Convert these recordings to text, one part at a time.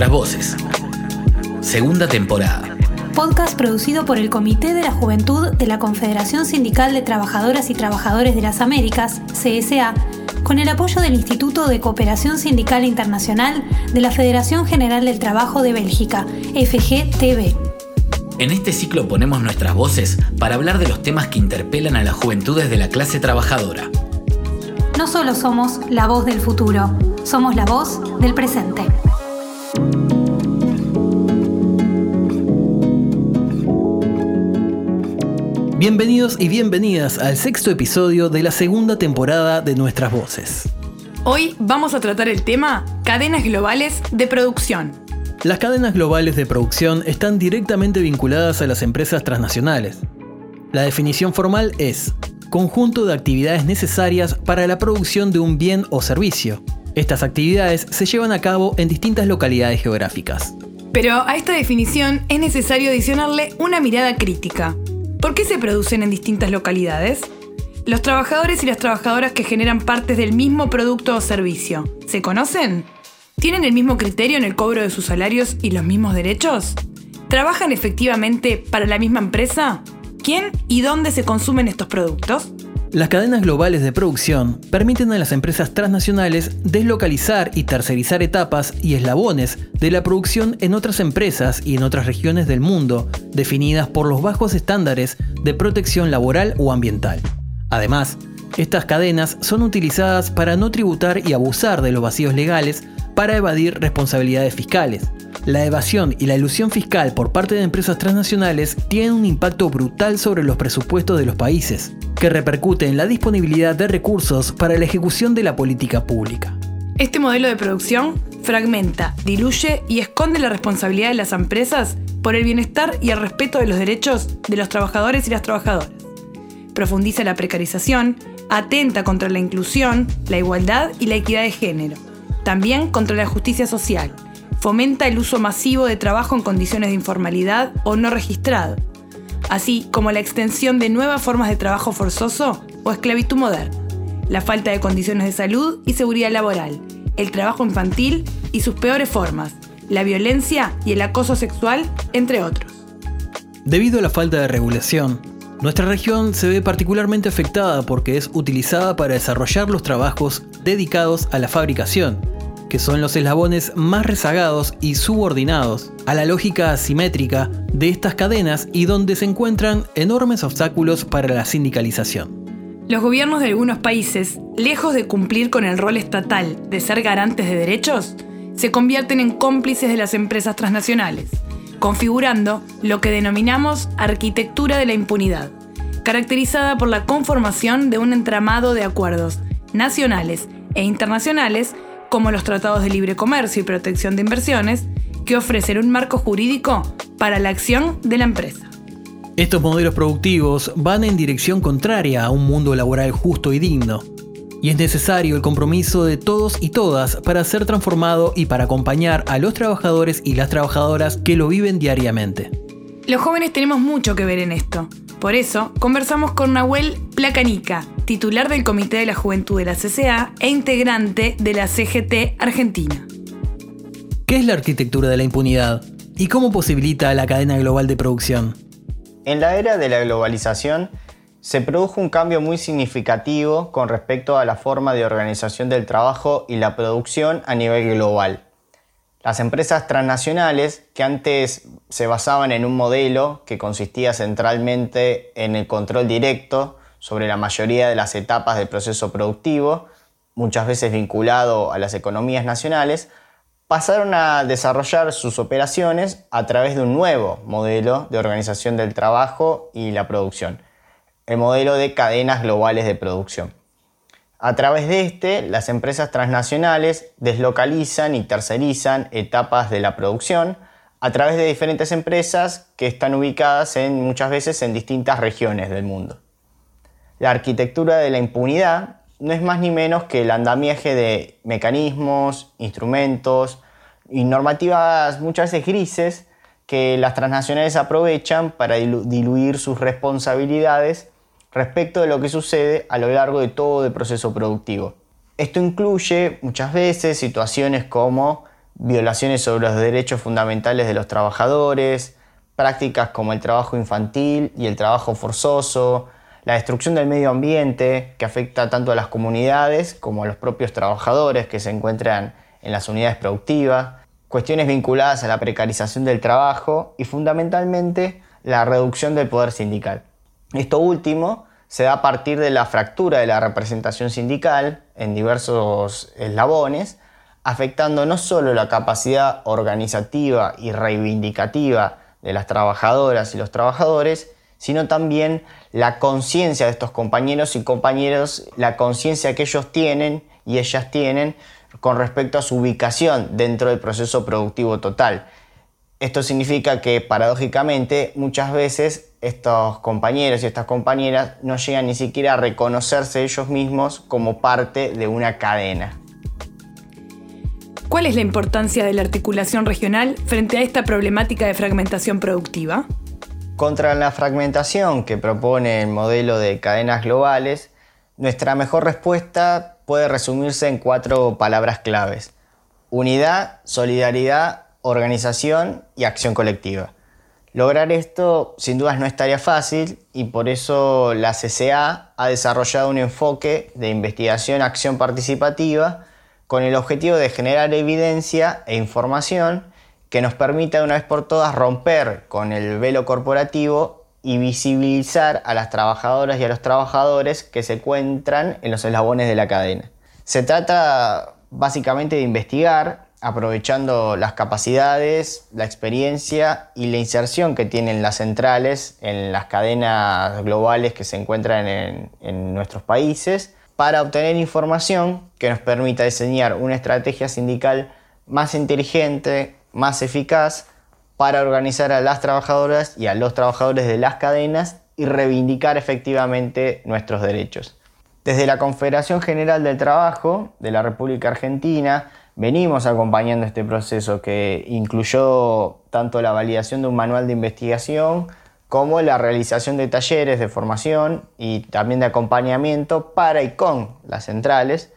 Nuestras voces. Segunda temporada. Podcast producido por el Comité de la Juventud de la Confederación Sindical de Trabajadoras y Trabajadores de las Américas, CSA, con el apoyo del Instituto de Cooperación Sindical Internacional de la Federación General del Trabajo de Bélgica, FGTB. En este ciclo ponemos nuestras voces para hablar de los temas que interpelan a las juventudes de la clase trabajadora. No solo somos la voz del futuro, somos la voz del presente. Bienvenidos y bienvenidas al sexto episodio de la segunda temporada de Nuestras Voces. Hoy vamos a tratar el tema cadenas globales de producción. Las cadenas globales de producción están directamente vinculadas a las empresas transnacionales. La definición formal es conjunto de actividades necesarias para la producción de un bien o servicio. Estas actividades se llevan a cabo en distintas localidades geográficas. Pero a esta definición es necesario adicionarle una mirada crítica. ¿Por qué se producen en distintas localidades? Los trabajadores y las trabajadoras que generan partes del mismo producto o servicio, ¿se conocen? ¿Tienen el mismo criterio en el cobro de sus salarios y los mismos derechos? ¿Trabajan efectivamente para la misma empresa? ¿Quién y dónde se consumen estos productos? Las cadenas globales de producción permiten a las empresas transnacionales deslocalizar y tercerizar etapas y eslabones de la producción en otras empresas y en otras regiones del mundo, definidas por los bajos estándares de protección laboral o ambiental. Además, estas cadenas son utilizadas para no tributar y abusar de los vacíos legales para evadir responsabilidades fiscales, la evasión y la ilusión fiscal por parte de empresas transnacionales tienen un impacto brutal sobre los presupuestos de los países, que repercute en la disponibilidad de recursos para la ejecución de la política pública. Este modelo de producción fragmenta, diluye y esconde la responsabilidad de las empresas por el bienestar y el respeto de los derechos de los trabajadores y las trabajadoras. Profundiza la precarización, atenta contra la inclusión, la igualdad y la equidad de género, también contra la justicia social fomenta el uso masivo de trabajo en condiciones de informalidad o no registrado, así como la extensión de nuevas formas de trabajo forzoso o esclavitud moderna, la falta de condiciones de salud y seguridad laboral, el trabajo infantil y sus peores formas, la violencia y el acoso sexual, entre otros. Debido a la falta de regulación, nuestra región se ve particularmente afectada porque es utilizada para desarrollar los trabajos dedicados a la fabricación, que son los eslabones más rezagados y subordinados a la lógica asimétrica de estas cadenas y donde se encuentran enormes obstáculos para la sindicalización. Los gobiernos de algunos países, lejos de cumplir con el rol estatal de ser garantes de derechos, se convierten en cómplices de las empresas transnacionales, configurando lo que denominamos arquitectura de la impunidad, caracterizada por la conformación de un entramado de acuerdos nacionales e internacionales como los tratados de libre comercio y protección de inversiones, que ofrecen un marco jurídico para la acción de la empresa. Estos modelos productivos van en dirección contraria a un mundo laboral justo y digno, y es necesario el compromiso de todos y todas para ser transformado y para acompañar a los trabajadores y las trabajadoras que lo viven diariamente. Los jóvenes tenemos mucho que ver en esto. Por eso, conversamos con Nahuel Placanica, titular del Comité de la Juventud de la CCA e integrante de la CGT Argentina. ¿Qué es la arquitectura de la impunidad? ¿Y cómo posibilita la cadena global de producción? En la era de la globalización se produjo un cambio muy significativo con respecto a la forma de organización del trabajo y la producción a nivel global. Las empresas transnacionales, que antes se basaban en un modelo que consistía centralmente en el control directo sobre la mayoría de las etapas del proceso productivo, muchas veces vinculado a las economías nacionales, pasaron a desarrollar sus operaciones a través de un nuevo modelo de organización del trabajo y la producción, el modelo de cadenas globales de producción. A través de este, las empresas transnacionales deslocalizan y tercerizan etapas de la producción a través de diferentes empresas que están ubicadas en, muchas veces en distintas regiones del mundo. La arquitectura de la impunidad no es más ni menos que el andamiaje de mecanismos, instrumentos y normativas muchas veces grises que las transnacionales aprovechan para diluir sus responsabilidades respecto de lo que sucede a lo largo de todo el proceso productivo. Esto incluye muchas veces situaciones como violaciones sobre los derechos fundamentales de los trabajadores, prácticas como el trabajo infantil y el trabajo forzoso, la destrucción del medio ambiente que afecta tanto a las comunidades como a los propios trabajadores que se encuentran en las unidades productivas, cuestiones vinculadas a la precarización del trabajo y fundamentalmente la reducción del poder sindical. Esto último se da a partir de la fractura de la representación sindical en diversos eslabones, afectando no solo la capacidad organizativa y reivindicativa de las trabajadoras y los trabajadores, sino también la conciencia de estos compañeros y compañeros, la conciencia que ellos tienen y ellas tienen con respecto a su ubicación dentro del proceso productivo total. Esto significa que paradójicamente muchas veces estos compañeros y estas compañeras no llegan ni siquiera a reconocerse ellos mismos como parte de una cadena. ¿Cuál es la importancia de la articulación regional frente a esta problemática de fragmentación productiva? Contra la fragmentación que propone el modelo de cadenas globales, nuestra mejor respuesta puede resumirse en cuatro palabras claves. Unidad, solidaridad, organización y acción colectiva. Lograr esto sin dudas no es tarea fácil y por eso la CCA ha desarrollado un enfoque de investigación-acción participativa con el objetivo de generar evidencia e información que nos permita de una vez por todas romper con el velo corporativo y visibilizar a las trabajadoras y a los trabajadores que se encuentran en los eslabones de la cadena. Se trata básicamente de investigar, aprovechando las capacidades, la experiencia y la inserción que tienen las centrales en las cadenas globales que se encuentran en, nuestros países, para obtener información que nos permita diseñar una estrategia sindical más inteligente, más eficaz, para organizar a las trabajadoras y a los trabajadores de las cadenas y reivindicar efectivamente nuestros derechos. Desde la Confederación General del Trabajo de la República Argentina venimos acompañando este proceso que incluyó tanto la validación de un manual de investigación como la realización de talleres de formación y también de acompañamiento para y con las centrales,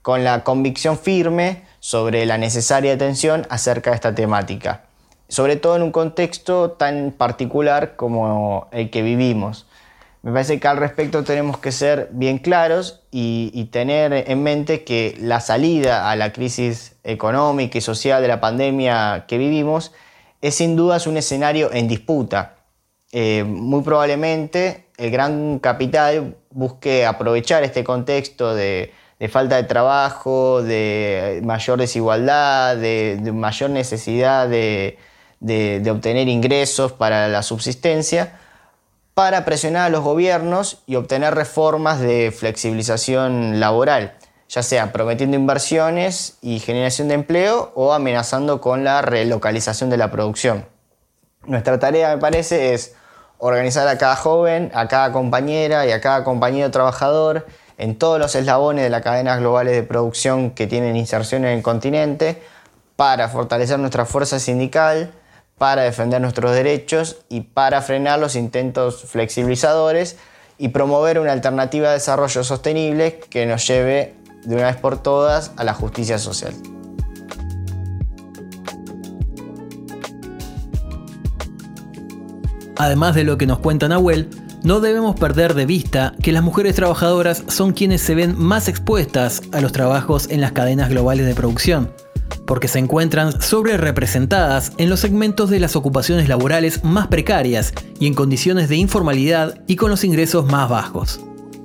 con la convicción firme sobre la necesaria atención acerca de esta temática, sobre todo en un contexto tan particular como el que vivimos. Me parece que al respecto tenemos que ser bien claros y, tener en mente que la salida a la crisis económica y social de la pandemia que vivimos es sin dudas un escenario en disputa. Eh, muy probablemente el gran capital busque aprovechar este contexto de, falta de trabajo, de mayor desigualdad, de, mayor necesidad de, obtener ingresos para la subsistencia, para presionar a los gobiernos y obtener reformas de flexibilización laboral, ya sea prometiendo inversiones y generación de empleo o amenazando con la relocalización de la producción. Nuestra tarea, me parece, es organizar a cada joven, a cada compañera y a cada compañero trabajador en todos los eslabones de las cadenas globales de producción que tienen inserción en el continente para fortalecer nuestra fuerza sindical, para defender nuestros derechos y para frenar los intentos flexibilizadores y promover una alternativa de desarrollo sostenible que nos lleve de una vez por todas a la justicia social. Además de lo que nos cuenta Nahuel, no debemos perder de vista que las mujeres trabajadoras son quienes se ven más expuestas a los trabajos en las cadenas globales de producción, porque se encuentran sobre representadas en los segmentos de las ocupaciones laborales más precarias y en condiciones de informalidad y con los ingresos más bajos.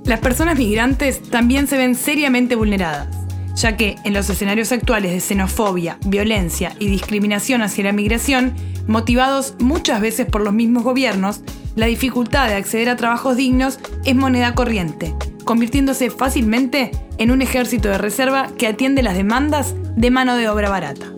Las personas migrantes también se ven seriamente vulneradas, ya que en los escenarios actuales de xenofobia, violencia y discriminación hacia la migración, motivados muchas veces por los mismos gobiernos, la dificultad de acceder a trabajos dignos es moneda corriente, convirtiéndose fácilmente en un ejército de reserva que atiende las demandas de mano de obra barata.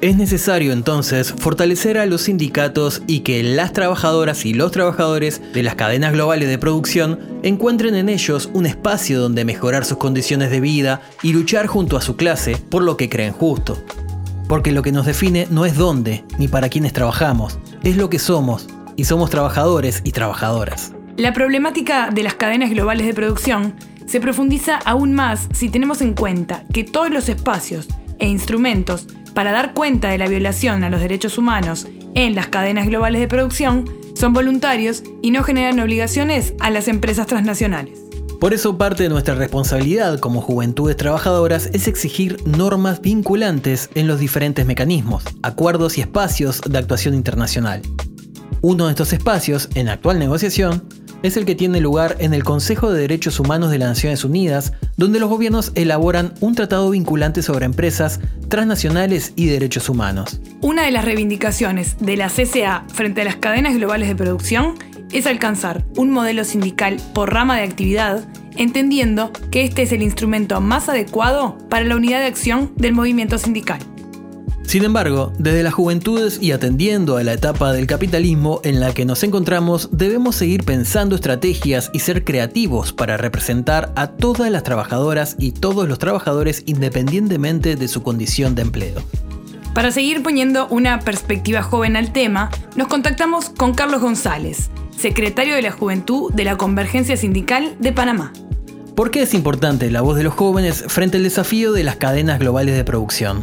Es necesario entonces fortalecer a los sindicatos y que las trabajadoras y los trabajadores de las cadenas globales de producción encuentren en ellos un espacio donde mejorar sus condiciones de vida y luchar junto a su clase por lo que creen justo. Porque lo que nos define no es dónde ni para quiénes trabajamos, es lo que somos, y somos trabajadores y trabajadoras. La problemática de las cadenas globales de producción se profundiza aún más si tenemos en cuenta que todos los espacios e instrumentos para dar cuenta de la violación a los derechos humanos en las cadenas globales de producción son voluntarios y no generan obligaciones a las empresas transnacionales. Por eso parte de nuestra responsabilidad como juventudes trabajadoras es exigir normas vinculantes en los diferentes mecanismos, acuerdos y espacios de actuación internacional. Uno de estos espacios, en actual negociación, es el que tiene lugar en el Consejo de Derechos Humanos de las Naciones Unidas, donde los gobiernos elaboran un tratado vinculante sobre empresas transnacionales y derechos humanos. Una de las reivindicaciones de la CCA frente a las cadenas globales de producción es alcanzar un modelo sindical por rama de actividad, entendiendo que este es el instrumento más adecuado para la unidad de acción del movimiento sindical. Sin embargo, desde las juventudes y atendiendo a la etapa del capitalismo en la que nos encontramos, debemos seguir pensando estrategias y ser creativos para representar a todas las trabajadoras y todos los trabajadores independientemente de su condición de empleo. Para seguir poniendo una perspectiva joven al tema, nos contactamos con Carlos González, secretario de la Juventud de la Convergencia Sindical de Panamá. ¿Por qué es importante la voz de los jóvenes frente al desafío de las cadenas globales de producción?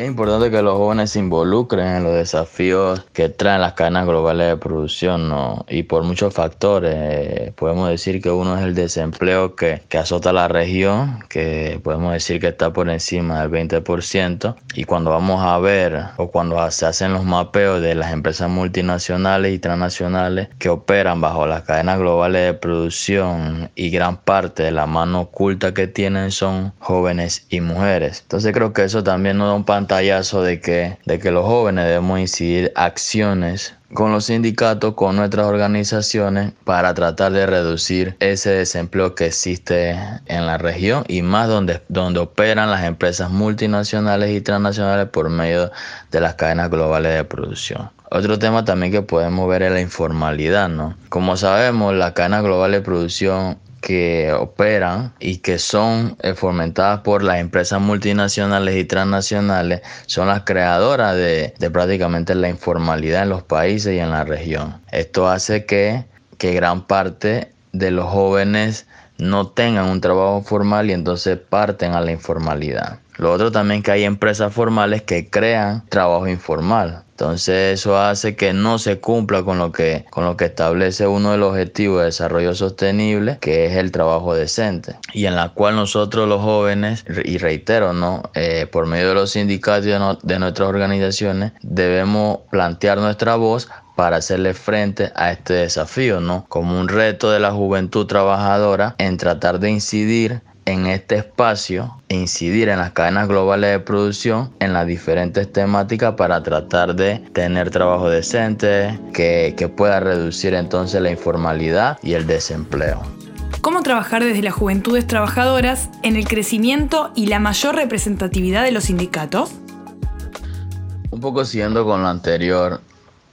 Es importante que los jóvenes se involucren en los desafíos que traen las cadenas globales de producción, ¿no? Y por muchos factores. Eh, podemos decir que uno es el desempleo que, que azota la región, que podemos decir que está por encima del 20%. Y cuando vamos a ver o cuando se hacen los mapeos de las empresas multinacionales y transnacionales que operan bajo las cadenas globales de producción y gran parte de la mano oculta que tienen son jóvenes y mujeres. Entonces creo que eso también nos da un pantallazo de que, de que los jóvenes debemos incidir acciones con los sindicatos, con nuestras organizaciones, para tratar de reducir ese desempleo que existe en la región y más donde, donde operan las empresas multinacionales y transnacionales por medio de las cadenas globales de producción. Otro tema también que podemos ver es la informalidad, ¿no? Como sabemos, las cadenas globales de producción que operan y que son eh, fomentadas por las empresas multinacionales y transnacionales son las creadoras de, prácticamente la informalidad en los países y en la región. Esto hace que, que gran parte de los jóvenes no tengan un trabajo formal y entonces parten a la informalidad. Lo otro también que hay empresas formales que crean trabajo informal. Entonces eso hace que no se cumpla con lo que, con lo que establece uno de los objetivos de desarrollo sostenible, que es el trabajo decente. Y en la cual nosotros los jóvenes, y reitero, ¿no? Eh, por medio de los sindicatos de, nuestras organizaciones, debemos plantear nuestra voz para hacerle frente a este desafío, ¿no? Como un reto de la juventud trabajadora en tratar de incidir en este espacio e incidir en las cadenas globales de producción en las diferentes temáticas para tratar de tener trabajo decente que, que pueda reducir entonces la informalidad y el desempleo. ¿Cómo trabajar desde las juventudes trabajadoras en el crecimiento y la mayor representatividad de los sindicatos? Un poco siguiendo con lo anterior,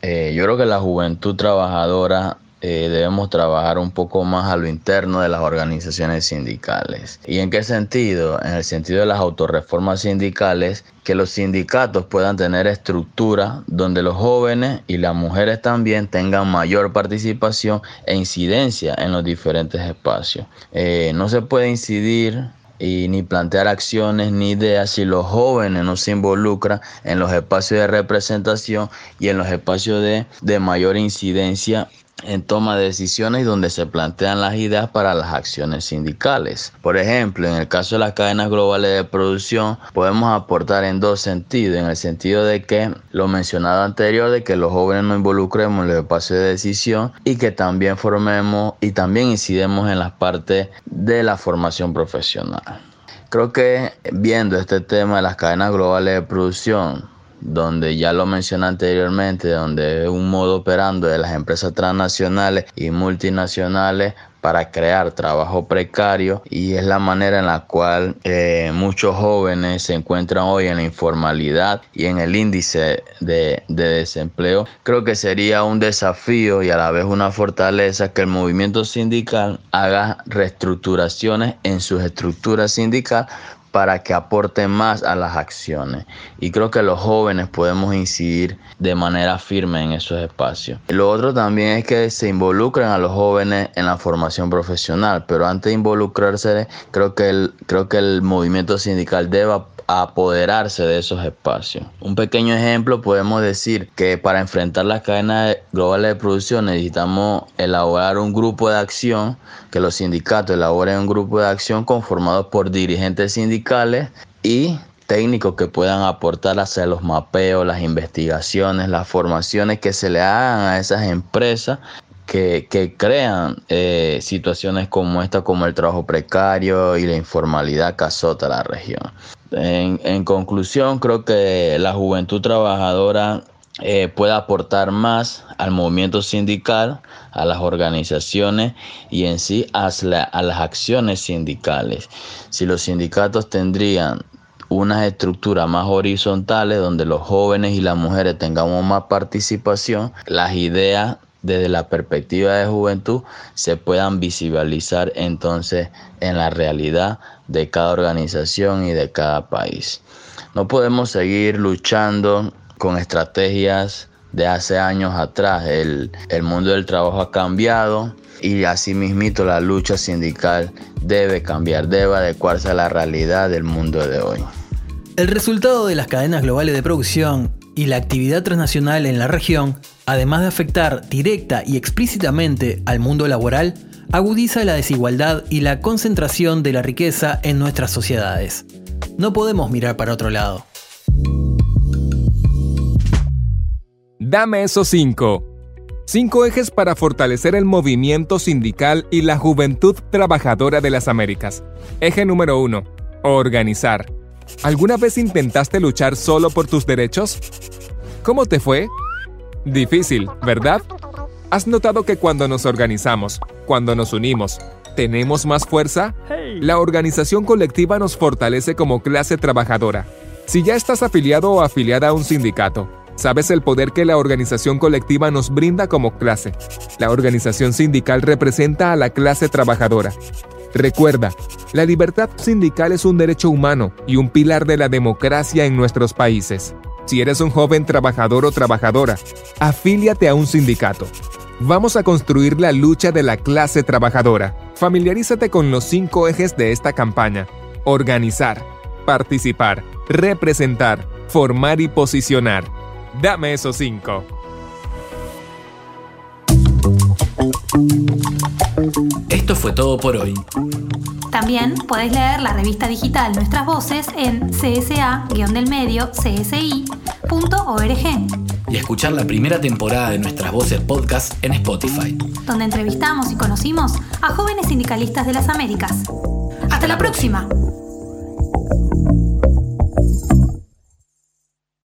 eh, yo creo que la juventud trabajadora eh, debemos trabajar un poco más a lo interno de las organizaciones sindicales. ¿Y en qué sentido? En el sentido de las autorreformas sindicales, que los sindicatos puedan tener estructura donde los jóvenes y las mujeres también tengan mayor participación e incidencia en los diferentes espacios. Eh, no se puede incidir y ni plantear acciones ni ideas si los jóvenes no se involucran en los espacios de representación y en los espacios de, de mayor incidencia en toma de decisiones y donde se plantean las ideas para las acciones sindicales. Por ejemplo, en el caso de las cadenas globales de producción, podemos aportar en dos sentidos. En el sentido de que lo mencionado anterior, de que los jóvenes nos involucremos en los espacios de decisión y que también formemos y también incidemos en las partes de la formación profesional. Creo que viendo este tema de las cadenas globales de producción, donde ya lo mencioné anteriormente, donde es un modo operando de las empresas transnacionales y multinacionales para crear trabajo precario y es la manera en la cual eh, muchos jóvenes se encuentran hoy en la informalidad y en el índice de, de, desempleo. Creo que sería un desafío y a la vez una fortaleza que el movimiento sindical haga reestructuraciones en sus estructuras sindicales para que aporten más a las acciones. Y creo que los jóvenes podemos incidir de manera firme en esos espacios. Lo otro también es que se involucren a los jóvenes en la formación profesional, pero antes de involucrarse, creo que el, creo que el movimiento sindical debe apoderarse de esos espacios. Un pequeño ejemplo podemos decir que para enfrentar las cadenas globales de producción necesitamos elaborar un grupo de acción, que los sindicatos elaboren un grupo de acción conformado por dirigentes sindicales y técnicos que puedan aportar hacia los mapeos, las investigaciones, las formaciones que se le hagan a esas empresas que, crean eh, situaciones como esta, como el trabajo precario y la informalidad que azota la región. En, conclusión, creo que la juventud trabajadora eh, puede aportar más al movimiento sindical, a las organizaciones y en sí a, las acciones sindicales. Si los sindicatos tendrían unas estructuras más horizontales donde los jóvenes y las mujeres tengamos más participación, las ideas desde la perspectiva de juventud se puedan visibilizar entonces en la realidad de cada organización y de cada país. No podemos seguir luchando con estrategias de hace años atrás. El, el mundo del trabajo ha cambiado y asimismo la lucha sindical debe cambiar, debe adecuarse a la realidad del mundo de hoy. El resultado de las cadenas globales de producción y la actividad transnacional en la región, además de afectar directa y explícitamente al mundo laboral, agudiza la desigualdad y la concentración de la riqueza en nuestras sociedades. No podemos mirar para otro lado. Dame esos cinco. Cinco ejes para fortalecer el movimiento sindical y la juventud trabajadora de las Américas. Eje número uno. Organizar. ¿Alguna vez intentaste luchar solo por tus derechos? ¿Cómo te fue? Difícil, ¿verdad? ¿Has notado que cuando nos organizamos, cuando nos unimos, tenemos más fuerza? La organización colectiva nos fortalece como clase trabajadora. Si ya estás afiliado o afiliada a un sindicato, sabes el poder que la organización colectiva nos brinda como clase. La organización sindical representa a la clase trabajadora. Recuerda, la libertad sindical es un derecho humano y un pilar de la democracia en nuestros países. Si eres un joven trabajador o trabajadora, afíliate a un sindicato. Vamos a construir la lucha de la clase trabajadora. Familiarízate con los cinco ejes de esta campaña. Organizar, participar, representar, formar y posicionar. Dame esos cinco. Esto fue todo por hoy. También podés leer la revista digital Nuestras Voces en csa-delmedio csi.org y escuchar la primera temporada de Nuestras Voces podcast en Spotify, donde entrevistamos y conocimos a jóvenes sindicalistas de las Américas. Hasta, la próxima.